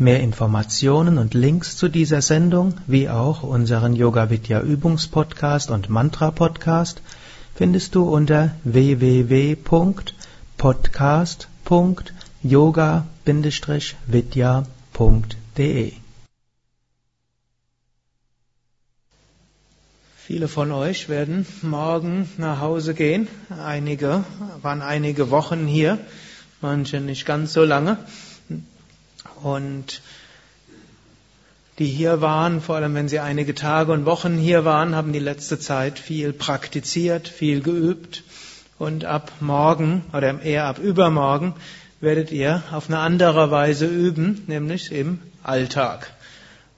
Mehr Informationen und Links zu dieser Sendung, wie auch unseren Yoga Vidya Übungspodcast und Mantra Podcast findest du unter www.podcast.yoga-vidya.de. Viele von euch werden morgen nach Hause gehen. Einige waren einige Wochen hier, manche nicht ganz so lange. Und die hier waren, vor allem wenn sie einige Tage und Wochen hier waren, haben die letzte Zeit viel praktiziert, viel geübt. Und ab morgen oder eher ab übermorgen werdet ihr auf eine andere Weise üben, nämlich im Alltag.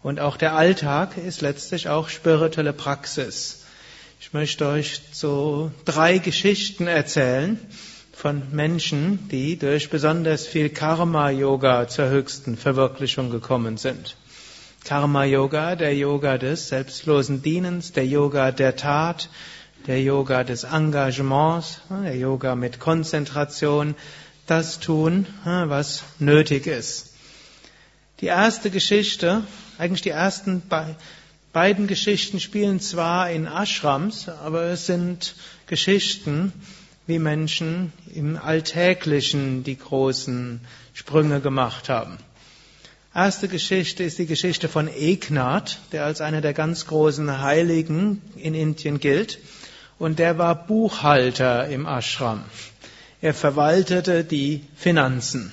Und auch der Alltag ist letztlich auch spirituelle Praxis. Ich möchte euch so drei Geschichten erzählen, von Menschen, die durch besonders viel Karma-Yoga zur höchsten Verwirklichung gekommen sind. Karma-Yoga, der Yoga des selbstlosen Dienens, der Yoga der Tat, der Yoga des Engagements, der Yoga mit Konzentration, das tun, was nötig ist. Die erste Geschichte, eigentlich die ersten beiden Geschichten spielen zwar in Ashrams, aber es sind Geschichten, wie Menschen im Alltäglichen die großen Sprünge gemacht haben. Erste Geschichte ist die Geschichte von Eknath, der als einer der ganz großen Heiligen in Indien gilt. Und der war Buchhalter im Ashram. Er verwaltete die Finanzen.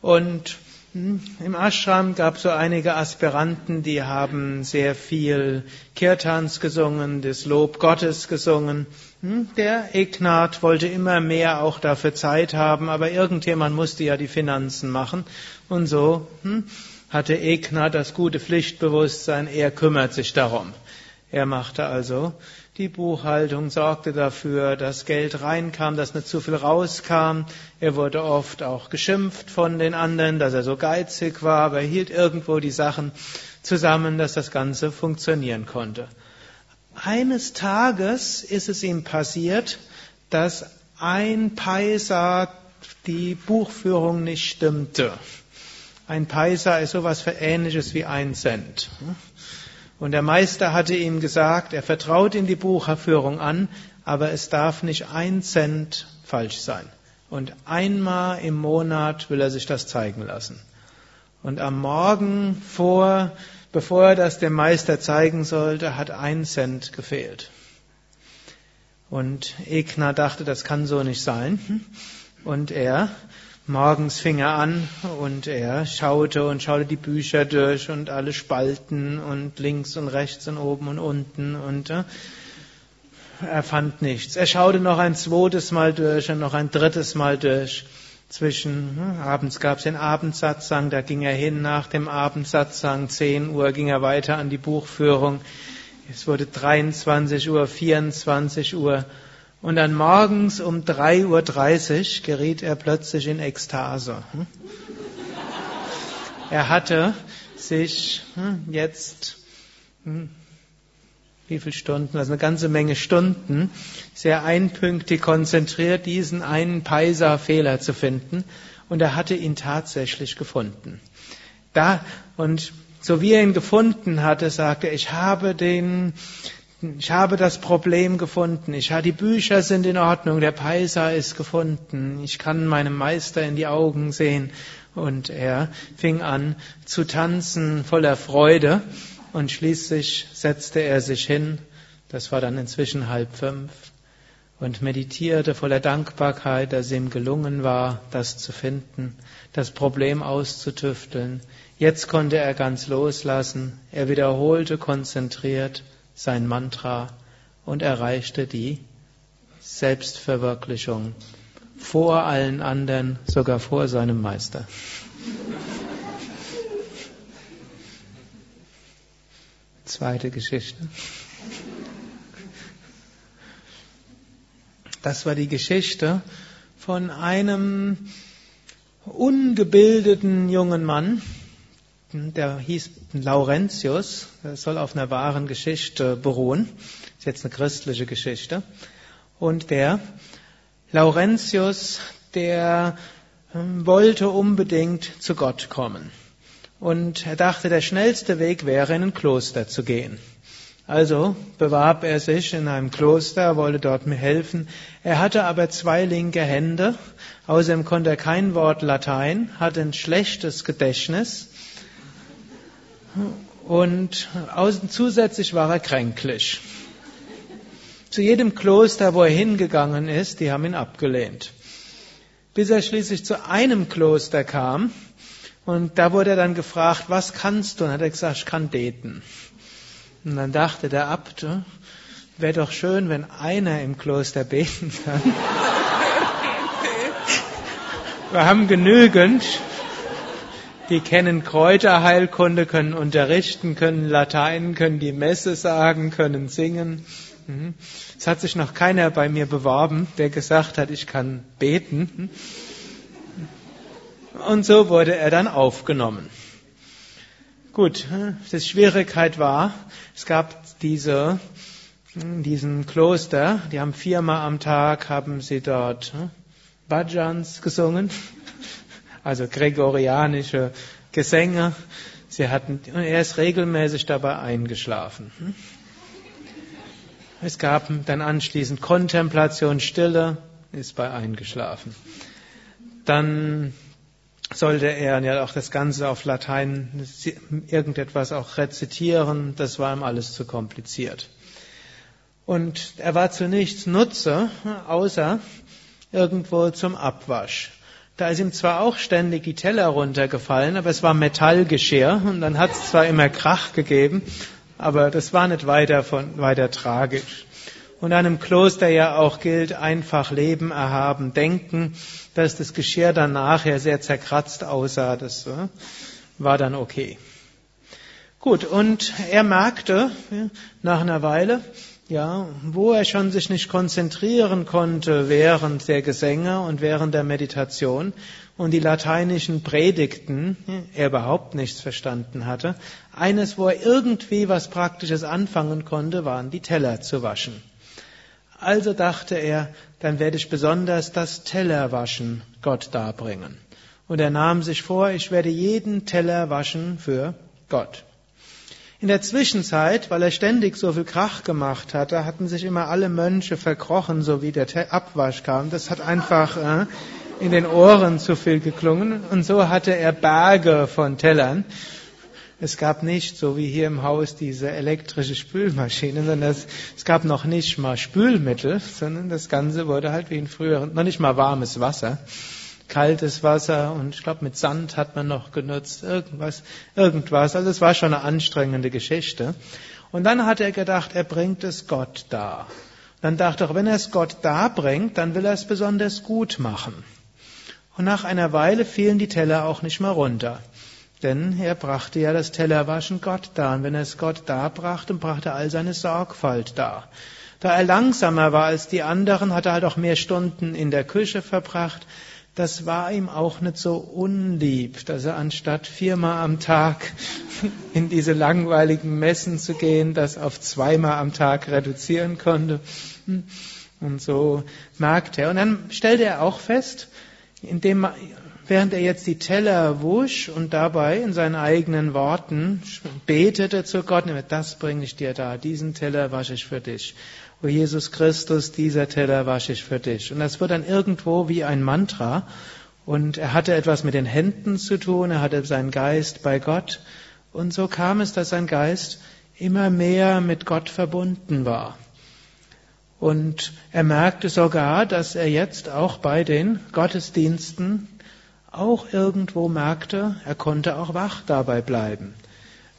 Und Im Ashram gab es so einige Aspiranten, die haben sehr viel Kirtans gesungen, das Lob Gottes gesungen. Hm, der Eknat wollte immer mehr auch dafür Zeit haben, aber irgendjemand musste ja die Finanzen machen. Und so hm, hatte Eknat das gute Pflichtbewusstsein, er kümmert sich darum. Er machte also die Buchhaltung, sorgte dafür, dass Geld reinkam, dass nicht zu viel rauskam. Er wurde oft auch geschimpft von den anderen, dass er so geizig war, aber er hielt irgendwo die Sachen zusammen, dass das Ganze funktionieren konnte. Eines Tages ist es ihm passiert, dass ein Paisa die Buchführung nicht stimmte. Ein Paisa ist sowas für ähnliches wie ein Cent. Und der Meister hatte ihm gesagt, er vertraut in die Buchführung an, aber es darf nicht ein Cent falsch sein. Und einmal im Monat will er sich das zeigen lassen. Und am Morgen vor, bevor er das dem Meister zeigen sollte, hat ein Cent gefehlt. Und Egner dachte, das kann so nicht sein. Und er Morgens fing er an und er schaute und schaute die Bücher durch und alle Spalten und links und rechts und oben und unten und äh, er fand nichts. Er schaute noch ein zweites Mal durch und noch ein drittes Mal durch. Zwischen hm, abends gab es den Abendsatzang, da ging er hin nach dem Abendsatzang, 10 Uhr ging er weiter an die Buchführung. Es wurde 23 Uhr, 24 Uhr und dann morgens um 3.30 Uhr geriet er plötzlich in Ekstase. Hm? Er hatte sich hm, jetzt, hm, wie viele Stunden, also eine ganze Menge Stunden, sehr einpünktig konzentriert, diesen einen Paisa-Fehler zu finden. Und er hatte ihn tatsächlich gefunden. Da, und so wie er ihn gefunden hatte, sagte er, ich habe den, ich habe das Problem gefunden. Ich habe, die Bücher sind in Ordnung. Der Paisa ist gefunden. Ich kann meinem Meister in die Augen sehen. Und er fing an zu tanzen voller Freude. Und schließlich setzte er sich hin. Das war dann inzwischen halb fünf. Und meditierte voller Dankbarkeit, dass ihm gelungen war, das zu finden, das Problem auszutüfteln. Jetzt konnte er ganz loslassen. Er wiederholte konzentriert sein Mantra und erreichte die Selbstverwirklichung vor allen anderen, sogar vor seinem Meister. Zweite Geschichte. Das war die Geschichte von einem ungebildeten jungen Mann, der hieß Laurentius, der soll auf einer wahren Geschichte beruhen, ist jetzt eine christliche Geschichte. Und der Laurentius, der ähm, wollte unbedingt zu Gott kommen. Und er dachte, der schnellste Weg wäre, in ein Kloster zu gehen. Also bewarb er sich in einem Kloster, wollte dort mir helfen. Er hatte aber zwei linke Hände, außerdem konnte er kein Wort Latein, hatte ein schlechtes Gedächtnis und zusätzlich war er kränklich. Zu jedem Kloster, wo er hingegangen ist, die haben ihn abgelehnt. Bis er schließlich zu einem Kloster kam und da wurde er dann gefragt, was kannst du? Und hat er gesagt, ich kann beten. Und dann dachte der Abt, wäre doch schön, wenn einer im Kloster beten kann. Wir haben genügend, die kennen Kräuterheilkunde, können unterrichten, können Latein, können die Messe sagen, können singen. Mhm. Es hat sich noch keiner bei mir beworben, der gesagt hat, ich kann beten. Und so wurde er dann aufgenommen. Gut, die Schwierigkeit war, es gab diese, diesen Kloster, die haben viermal am Tag, haben sie dort hm, Bhajans gesungen, also gregorianische Gesänge. Sie hatten, er ist regelmäßig dabei eingeschlafen. Hm. Es gab dann anschließend Kontemplation, Stille, ist bei eingeschlafen. Dann sollte er ja auch das Ganze auf Latein irgendetwas auch rezitieren, das war ihm alles zu kompliziert. Und er war zu nichts Nutze, außer irgendwo zum Abwasch. Da ist ihm zwar auch ständig die Teller runtergefallen, aber es war Metallgeschirr und dann hat es zwar immer Krach gegeben, aber das war nicht weiter von, weiter tragisch. Und einem Kloster ja auch gilt, einfach leben, erhaben, denken, dass das Geschirr dann nachher sehr zerkratzt aussah, das äh, war dann okay. Gut, und er merkte nach einer Weile, ja, wo er schon sich nicht konzentrieren konnte während der Gesänge und während der Meditation und die lateinischen Predigten er überhaupt nichts verstanden hatte. Eines, wo er irgendwie was Praktisches anfangen konnte, waren die Teller zu waschen. Also dachte er, dann werde ich besonders das Tellerwaschen Gott darbringen. Und er nahm sich vor, ich werde jeden Teller waschen für Gott. In der Zwischenzeit, weil er ständig so viel Krach gemacht hatte, hatten sich immer alle Mönche verkrochen, so wie der Abwasch kam. Das hat einfach äh, in den Ohren zu viel geklungen. Und so hatte er Berge von Tellern. Es gab nicht, so wie hier im Haus, diese elektrische Spülmaschine, sondern es, es, gab noch nicht mal Spülmittel, sondern das Ganze wurde halt wie in früheren, noch nicht mal warmes Wasser, kaltes Wasser und ich glaube mit Sand hat man noch genutzt, irgendwas, irgendwas. Also es war schon eine anstrengende Geschichte. Und dann hat er gedacht, er bringt es Gott dar. Dann dachte er, wenn er es Gott darbringt, dann will er es besonders gut machen. Und nach einer Weile fielen die Teller auch nicht mehr runter. Denn er brachte ja das Tellerwaschen Gott dar. Und wenn er es Gott darbrachte, brachte er all seine Sorgfalt dar. Da er langsamer war als die anderen, hat er halt auch mehr Stunden in der Küche verbracht. Das war ihm auch nicht so unlieb, dass er anstatt viermal am Tag in diese langweiligen Messen zu gehen, das auf zweimal am Tag reduzieren konnte. Und so merkte er. Und dann stellte er auch fest, indem während er jetzt die Teller wusch und dabei in seinen eigenen Worten betete zu Gott, das bringe ich dir da, diesen Teller wasche ich für dich. O Jesus Christus, dieser Teller wasche ich für dich. Und das wird dann irgendwo wie ein Mantra. Und er hatte etwas mit den Händen zu tun, er hatte seinen Geist bei Gott. Und so kam es, dass sein Geist immer mehr mit Gott verbunden war. Und er merkte sogar, dass er jetzt auch bei den Gottesdiensten auch irgendwo merkte, er konnte auch wach dabei bleiben.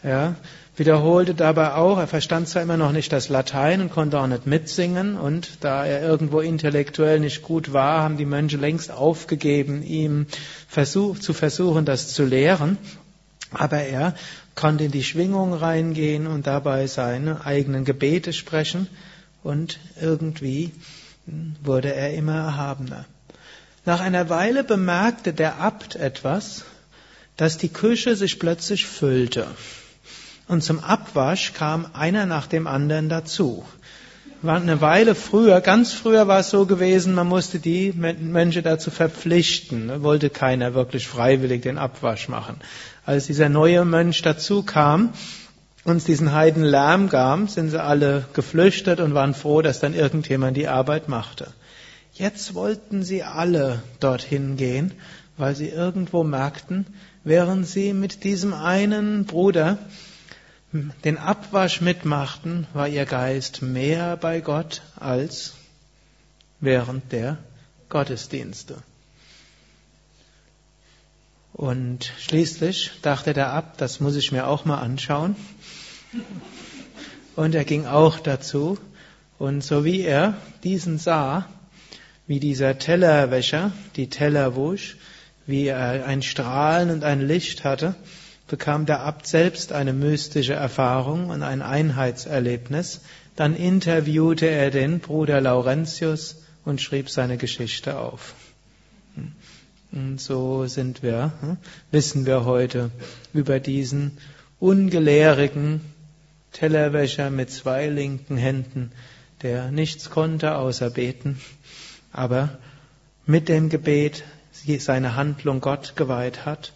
Ja, wiederholte dabei auch, er verstand zwar immer noch nicht das Latein und konnte auch nicht mitsingen und da er irgendwo intellektuell nicht gut war, haben die Mönche längst aufgegeben, ihm versuch, zu versuchen, das zu lehren. Aber er konnte in die Schwingung reingehen und dabei seine eigenen Gebete sprechen und irgendwie wurde er immer erhabener. Nach einer Weile bemerkte der Abt etwas, dass die Küche sich plötzlich füllte. Und zum Abwasch kam einer nach dem anderen dazu. War eine Weile früher, ganz früher war es so gewesen, man musste die Menschen dazu verpflichten. Wollte keiner wirklich freiwillig den Abwasch machen. Als dieser neue Mönch dazu kam, uns diesen Heiden Lärm gab, sind sie alle geflüchtet und waren froh, dass dann irgendjemand die Arbeit machte. Jetzt wollten sie alle dorthin gehen, weil sie irgendwo merkten, während sie mit diesem einen Bruder den Abwasch mitmachten, war ihr Geist mehr bei Gott als während der Gottesdienste. Und schließlich dachte der Abt, das muss ich mir auch mal anschauen. Und er ging auch dazu. Und so wie er diesen sah, wie dieser Tellerwäscher die Teller wusch, wie er ein Strahlen und ein Licht hatte, bekam der Abt selbst eine mystische Erfahrung und ein Einheitserlebnis. Dann interviewte er den Bruder Laurentius und schrieb seine Geschichte auf. Und so sind wir, hm, wissen wir heute über diesen ungelehrigen Tellerwäscher mit zwei linken Händen, der nichts konnte außer beten, aber mit dem Gebet seine Handlung Gott geweiht hat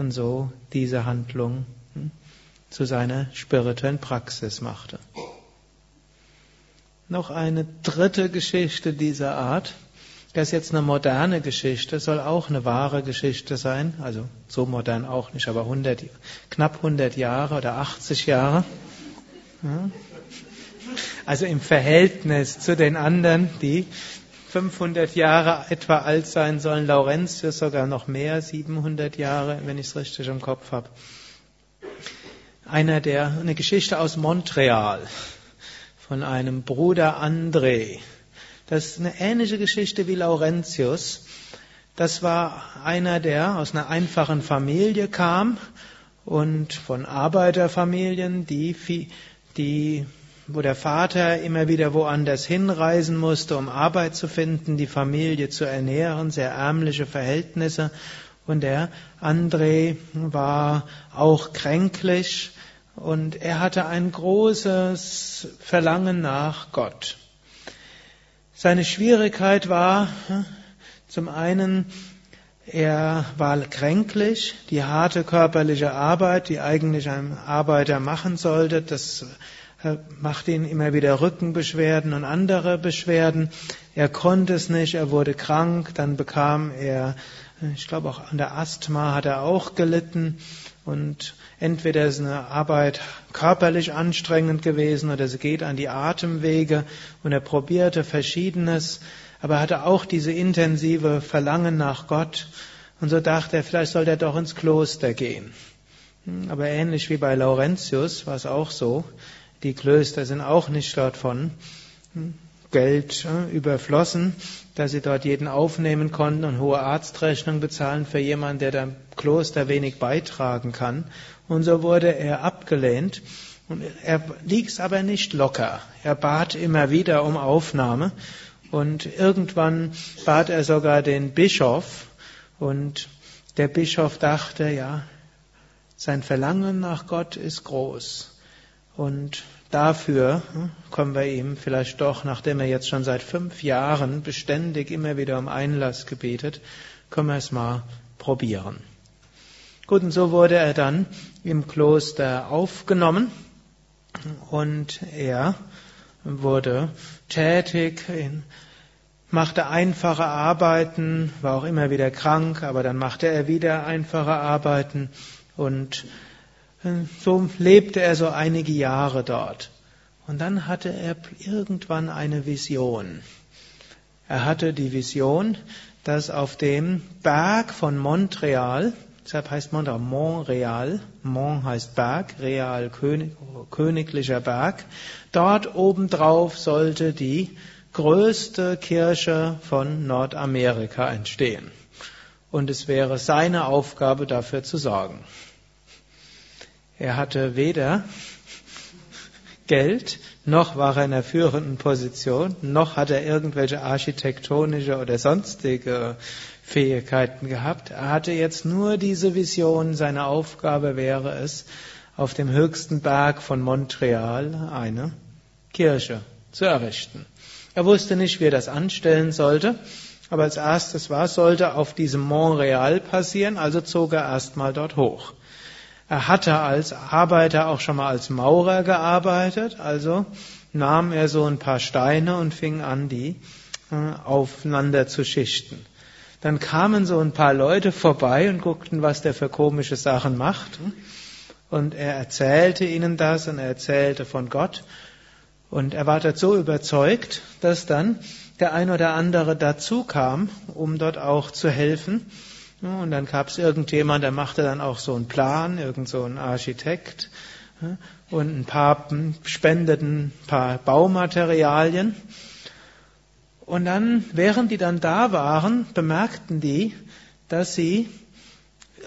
und so diese Handlung hm, zu seiner spirituellen Praxis machte. Noch eine dritte Geschichte dieser Art. Das ist jetzt eine moderne Geschichte, soll auch eine wahre Geschichte sein, also so modern auch nicht, aber 100, knapp 100 Jahre oder 80 Jahre. Also im Verhältnis zu den anderen, die 500 Jahre etwa alt sein sollen, Laurentius sogar noch mehr, 700 Jahre, wenn ich es richtig im Kopf habe. Einer der, eine Geschichte aus Montreal von einem Bruder André. Das ist eine ähnliche Geschichte wie Laurentius. Das war einer, der aus einer einfachen Familie kam und von Arbeiterfamilien, die, die wo der Vater immer wieder woanders hinreisen musste, um Arbeit zu finden, die Familie zu ernähren, sehr ärmliche Verhältnisse. Und der André war auch kränklich und er hatte ein großes Verlangen nach Gott. Seine Schwierigkeit war zum einen, er war kränklich, die harte körperliche Arbeit, die eigentlich ein Arbeiter machen sollte, das machte ihn immer wieder Rückenbeschwerden und andere Beschwerden. Er konnte es nicht, er wurde krank, dann bekam er, ich glaube auch an der Asthma hat er auch gelitten und entweder ist eine Arbeit körperlich anstrengend gewesen oder sie geht an die Atemwege und er probierte verschiedenes, aber er hatte auch diese intensive Verlangen nach Gott und so dachte er, vielleicht sollte er doch ins Kloster gehen. Aber ähnlich wie bei Laurentius war es auch so. Die Klöster sind auch nicht dort von Geld äh, überflossen, dass sie dort jeden aufnehmen konnten und hohe Arztrechnung bezahlen für jemanden, der dem Kloster wenig beitragen kann. Und so wurde er abgelehnt. Und er ließ aber nicht locker. Er bat immer wieder um Aufnahme. Und irgendwann bat er sogar den Bischof. Und der Bischof dachte, ja, sein Verlangen nach Gott ist groß. Und dafür hm, kommen wir ihm vielleicht doch, nachdem er jetzt schon seit fünf Jahren beständig immer wieder um Einlass gebetet, können wir es mal probieren. Gut, und so wurde er dann im Kloster aufgenommen und er wurde tätig, machte einfache Arbeiten, war auch immer wieder krank, aber dann machte er wieder einfache Arbeiten und so lebte er so einige Jahre dort. Und dann hatte er irgendwann eine Vision. Er hatte die Vision, dass auf dem Berg von Montreal, deshalb heißt Montreal Montreal, Mont heißt Berg, Real König, königlicher Berg, dort obendrauf sollte die größte Kirche von Nordamerika entstehen. Und es wäre seine Aufgabe dafür zu sorgen. Er hatte weder Geld, noch war er in einer führenden Position, noch hat er irgendwelche architektonische oder sonstige Fähigkeiten gehabt. Er hatte jetzt nur diese Vision, seine Aufgabe wäre es, auf dem höchsten Berg von Montreal eine Kirche zu errichten. Er wusste nicht, wie er das anstellen sollte, aber als erstes war, sollte auf diesem Montreal passieren, also zog er erstmal dort hoch. Er hatte als Arbeiter auch schon mal als Maurer gearbeitet, also nahm er so ein paar Steine und fing an, die äh, aufeinander zu schichten. Dann kamen so ein paar Leute vorbei und guckten, was der für komische Sachen macht. Und er erzählte ihnen das und er erzählte von Gott. Und er war dort so überzeugt, dass dann der ein oder andere dazu kam, um dort auch zu helfen. Und dann gab es irgendjemand, der machte dann auch so einen Plan, irgend so ein Architekt. Und ein paar spendeten ein paar Baumaterialien. Und dann, während die dann da waren, bemerkten die, dass sie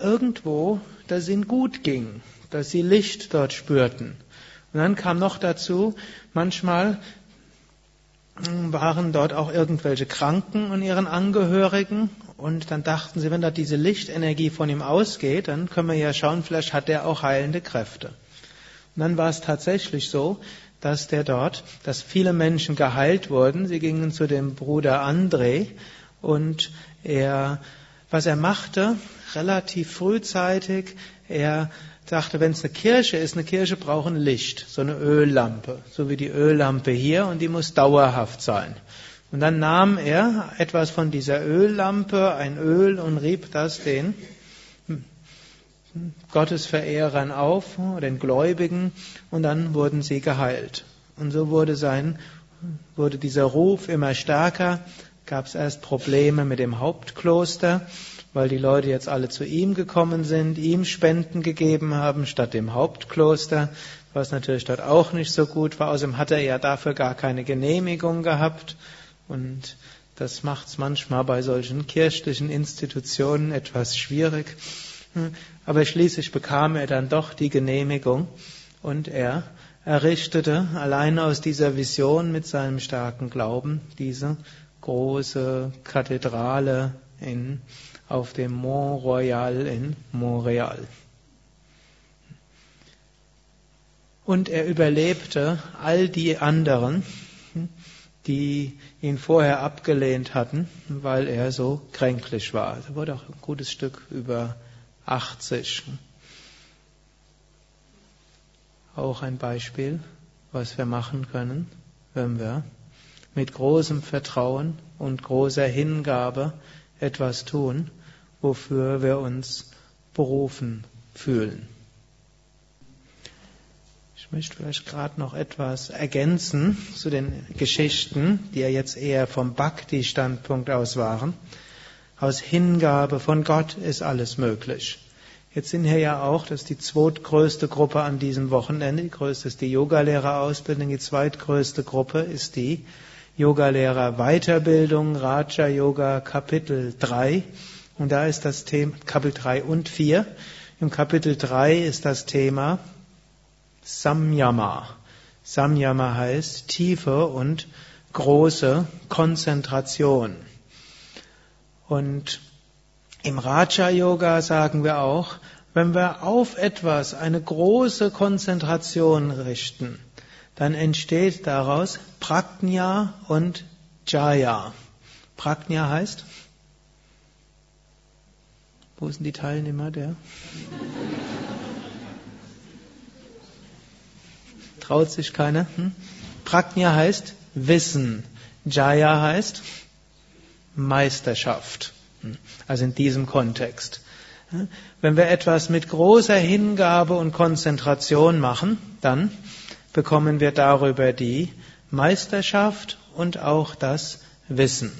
irgendwo, dass ihnen gut ging, dass sie Licht dort spürten. Und dann kam noch dazu, manchmal waren dort auch irgendwelche Kranken und ihren Angehörigen und dann dachten sie, wenn da diese Lichtenergie von ihm ausgeht, dann können wir ja schauen, vielleicht hat er auch heilende Kräfte. Und dann war es tatsächlich so, dass der dort, dass viele Menschen geheilt wurden. Sie gingen zu dem Bruder André und er, was er machte, relativ frühzeitig, er dachte, wenn es eine Kirche ist, eine Kirche braucht ein Licht, so eine Öllampe, so wie die Öllampe hier und die muss dauerhaft sein. Und dann nahm er etwas von dieser Öllampe, ein Öl und rieb das den Gottesverehrern auf, den Gläubigen, und dann wurden sie geheilt. Und so wurde sein, wurde dieser Ruf immer stärker, gab es erst Probleme mit dem Hauptkloster, weil die Leute jetzt alle zu ihm gekommen sind, ihm Spenden gegeben haben statt dem Hauptkloster, was natürlich dort auch nicht so gut war. Außerdem hat er ja dafür gar keine Genehmigung gehabt. Und das macht es manchmal bei solchen kirchlichen Institutionen etwas schwierig. Aber schließlich bekam er dann doch die Genehmigung und er errichtete allein aus dieser Vision mit seinem starken Glauben diese große Kathedrale in, auf dem Mont Royal in Montreal. Und er überlebte all die anderen, die ihn vorher abgelehnt hatten, weil er so kränklich war. Er wurde auch ein gutes Stück über 80. Auch ein Beispiel, was wir machen können, wenn wir mit großem Vertrauen und großer Hingabe etwas tun, wofür wir uns berufen fühlen. Ich möchte vielleicht gerade noch etwas ergänzen zu den Geschichten, die ja jetzt eher vom Bhakti-Standpunkt aus waren. Aus Hingabe von Gott ist alles möglich. Jetzt sind hier ja auch, das ist die zweitgrößte Gruppe an diesem Wochenende. Die größte ist die Yogalehrerausbildung. Die zweitgrößte Gruppe ist die Yogalehrer Weiterbildung, Raja Yoga Kapitel 3. Und da ist das Thema, Kapitel 3 und 4. Im Kapitel 3 ist das Thema Samyama. Samyama heißt tiefe und große Konzentration. Und im Raja Yoga sagen wir auch, wenn wir auf etwas eine große Konzentration richten, dann entsteht daraus Prajna und Jaya. Prajna heißt? Wo sind die Teilnehmer der? Traut sich keiner? Hm? Prajna heißt Wissen. Jaya heißt Meisterschaft. Hm? Also in diesem Kontext. Hm? Wenn wir etwas mit großer Hingabe und Konzentration machen, dann bekommen wir darüber die Meisterschaft und auch das Wissen.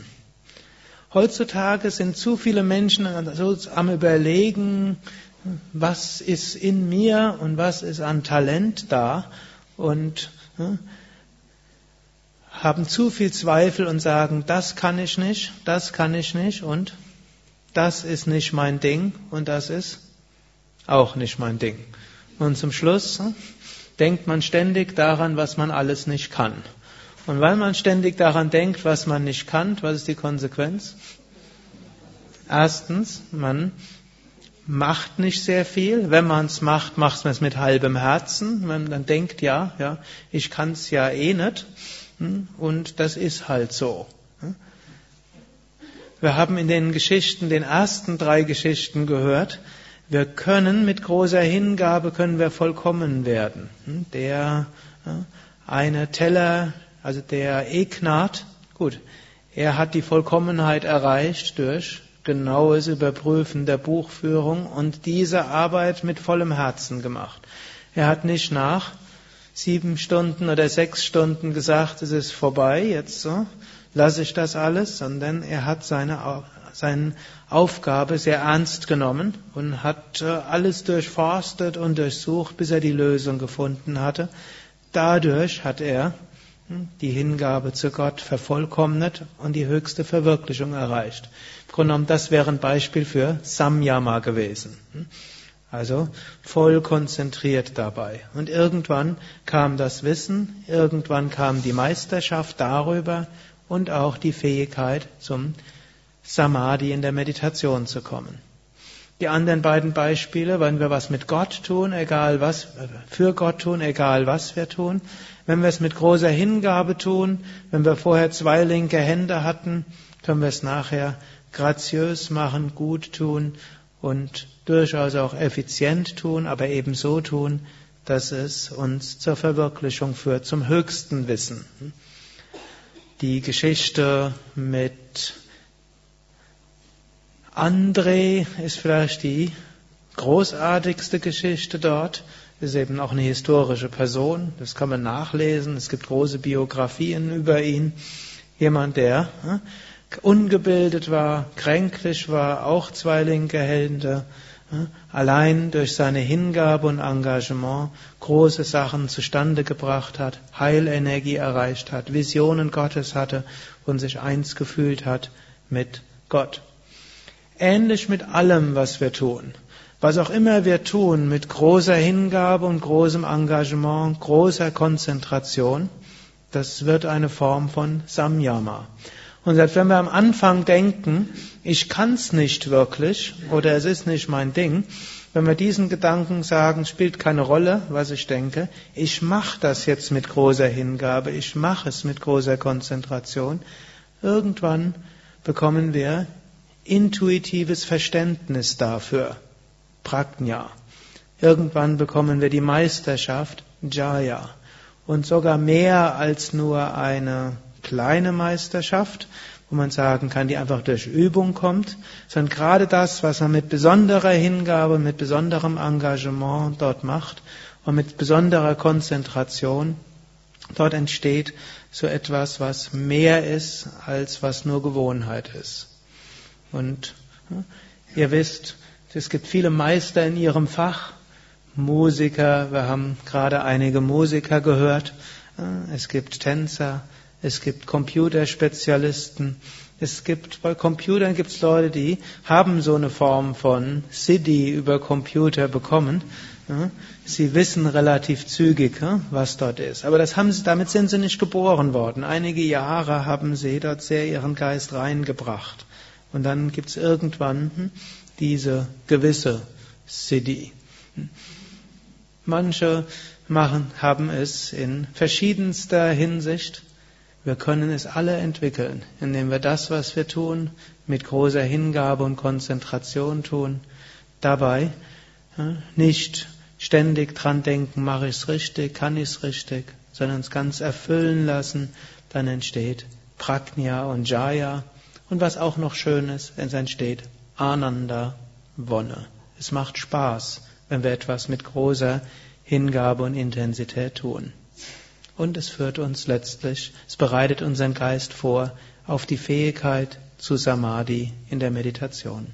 Heutzutage sind zu viele Menschen am Überlegen, was ist in mir und was ist an Talent da und ja, haben zu viel Zweifel und sagen, das kann ich nicht, das kann ich nicht und das ist nicht mein Ding und das ist auch nicht mein Ding. Und zum Schluss hm, denkt man ständig daran, was man alles nicht kann. Und weil man ständig daran denkt, was man nicht kann, was ist die Konsequenz? Erstens, man macht nicht sehr viel. Wenn man es macht, macht man es mit halbem Herzen. Man dann denkt, ja, ja, ich kann es ja eh nicht. Hm, und das ist halt so. Hm. Wir haben in den Geschichten, den ersten drei Geschichten gehört, wir können mit großer Hingabe können wir vollkommen werden. Hm, der eine Teller, also der Eknat, gut, er hat die Vollkommenheit erreicht durch genaues Überprüfen der Buchführung und diese Arbeit mit vollem Herzen gemacht. Er hat nicht nach sieben Stunden oder sechs Stunden gesagt, es ist vorbei, jetzt so, lasse ich das alles, sondern er hat seine, seine Aufgabe sehr ernst genommen und hat äh, alles durchforstet und durchsucht, bis er die Lösung gefunden hatte. Dadurch hat er die Hingabe zu Gott vervollkommnet und die höchste Verwirklichung erreicht. Im Grunde genommen, das wäre ein Beispiel für Samyama gewesen. Also voll konzentriert dabei. Und irgendwann kam das Wissen, irgendwann kam die Meisterschaft darüber und auch die Fähigkeit zum Samadhi in der Meditation zu kommen. Die anderen beiden Beispiele, wenn wir was mit Gott tun, egal was, für Gott tun, egal was wir tun, wenn wir es mit großer Hingabe tun, wenn wir vorher zwei linke Hände hatten, können wir es nachher graziös machen, gut tun und durchaus auch effizient tun, aber eben so tun, dass es uns zur Verwirklichung führt, zum höchsten Wissen. Die Geschichte mit André ist vielleicht die großartigste Geschichte dort. Ist eben auch eine historische Person. Das kann man nachlesen. Es gibt große Biografien über ihn. Jemand, der ungebildet war, kränklich war, auch zwei linke Hände, allein durch seine Hingabe und Engagement große Sachen zustande gebracht hat, Heilenergie erreicht hat, Visionen Gottes hatte und sich eins gefühlt hat mit Gott. Ähnlich mit allem, was wir tun. Was auch immer wir tun, mit großer Hingabe und großem Engagement, großer Konzentration, das wird eine Form von Samyama. Und selbst wenn wir am Anfang denken, ich kann's nicht wirklich oder es ist nicht mein Ding, wenn wir diesen Gedanken sagen, spielt keine Rolle, was ich denke, ich mache das jetzt mit großer Hingabe, ich mache es mit großer Konzentration, irgendwann bekommen wir intuitives Verständnis dafür, Prajna. Irgendwann bekommen wir die Meisterschaft, Jaya. Und sogar mehr als nur eine kleine Meisterschaft, wo man sagen kann, die einfach durch Übung kommt, sondern gerade das, was man mit besonderer Hingabe, mit besonderem Engagement dort macht und mit besonderer Konzentration, dort entsteht so etwas, was mehr ist, als was nur Gewohnheit ist. Und ihr wisst, es gibt viele Meister in ihrem Fach, Musiker, wir haben gerade einige Musiker gehört, es gibt Tänzer, es gibt Computerspezialisten, es gibt, bei Computern gibt es Leute, die haben so eine Form von Siddhi über Computer bekommen. Sie wissen relativ zügig, was dort ist. Aber das haben sie, damit sind sie nicht geboren worden. Einige Jahre haben sie dort sehr ihren Geist reingebracht. Und dann gibt es irgendwann diese gewisse Siddhi. Manche machen, haben es in verschiedenster Hinsicht. Wir können es alle entwickeln, indem wir das, was wir tun, mit großer Hingabe und Konzentration tun. Dabei nicht ständig dran denken, mache ich es richtig, kann ich es richtig, sondern es ganz erfüllen lassen. Dann entsteht Prajna und Jaya. Und was auch noch schön ist, es entsteht Ananda, Wonne. Es macht Spaß, wenn wir etwas mit großer Hingabe und Intensität tun. Und es führt uns letztlich, es bereitet unseren Geist vor auf die Fähigkeit zu Samadhi in der Meditation.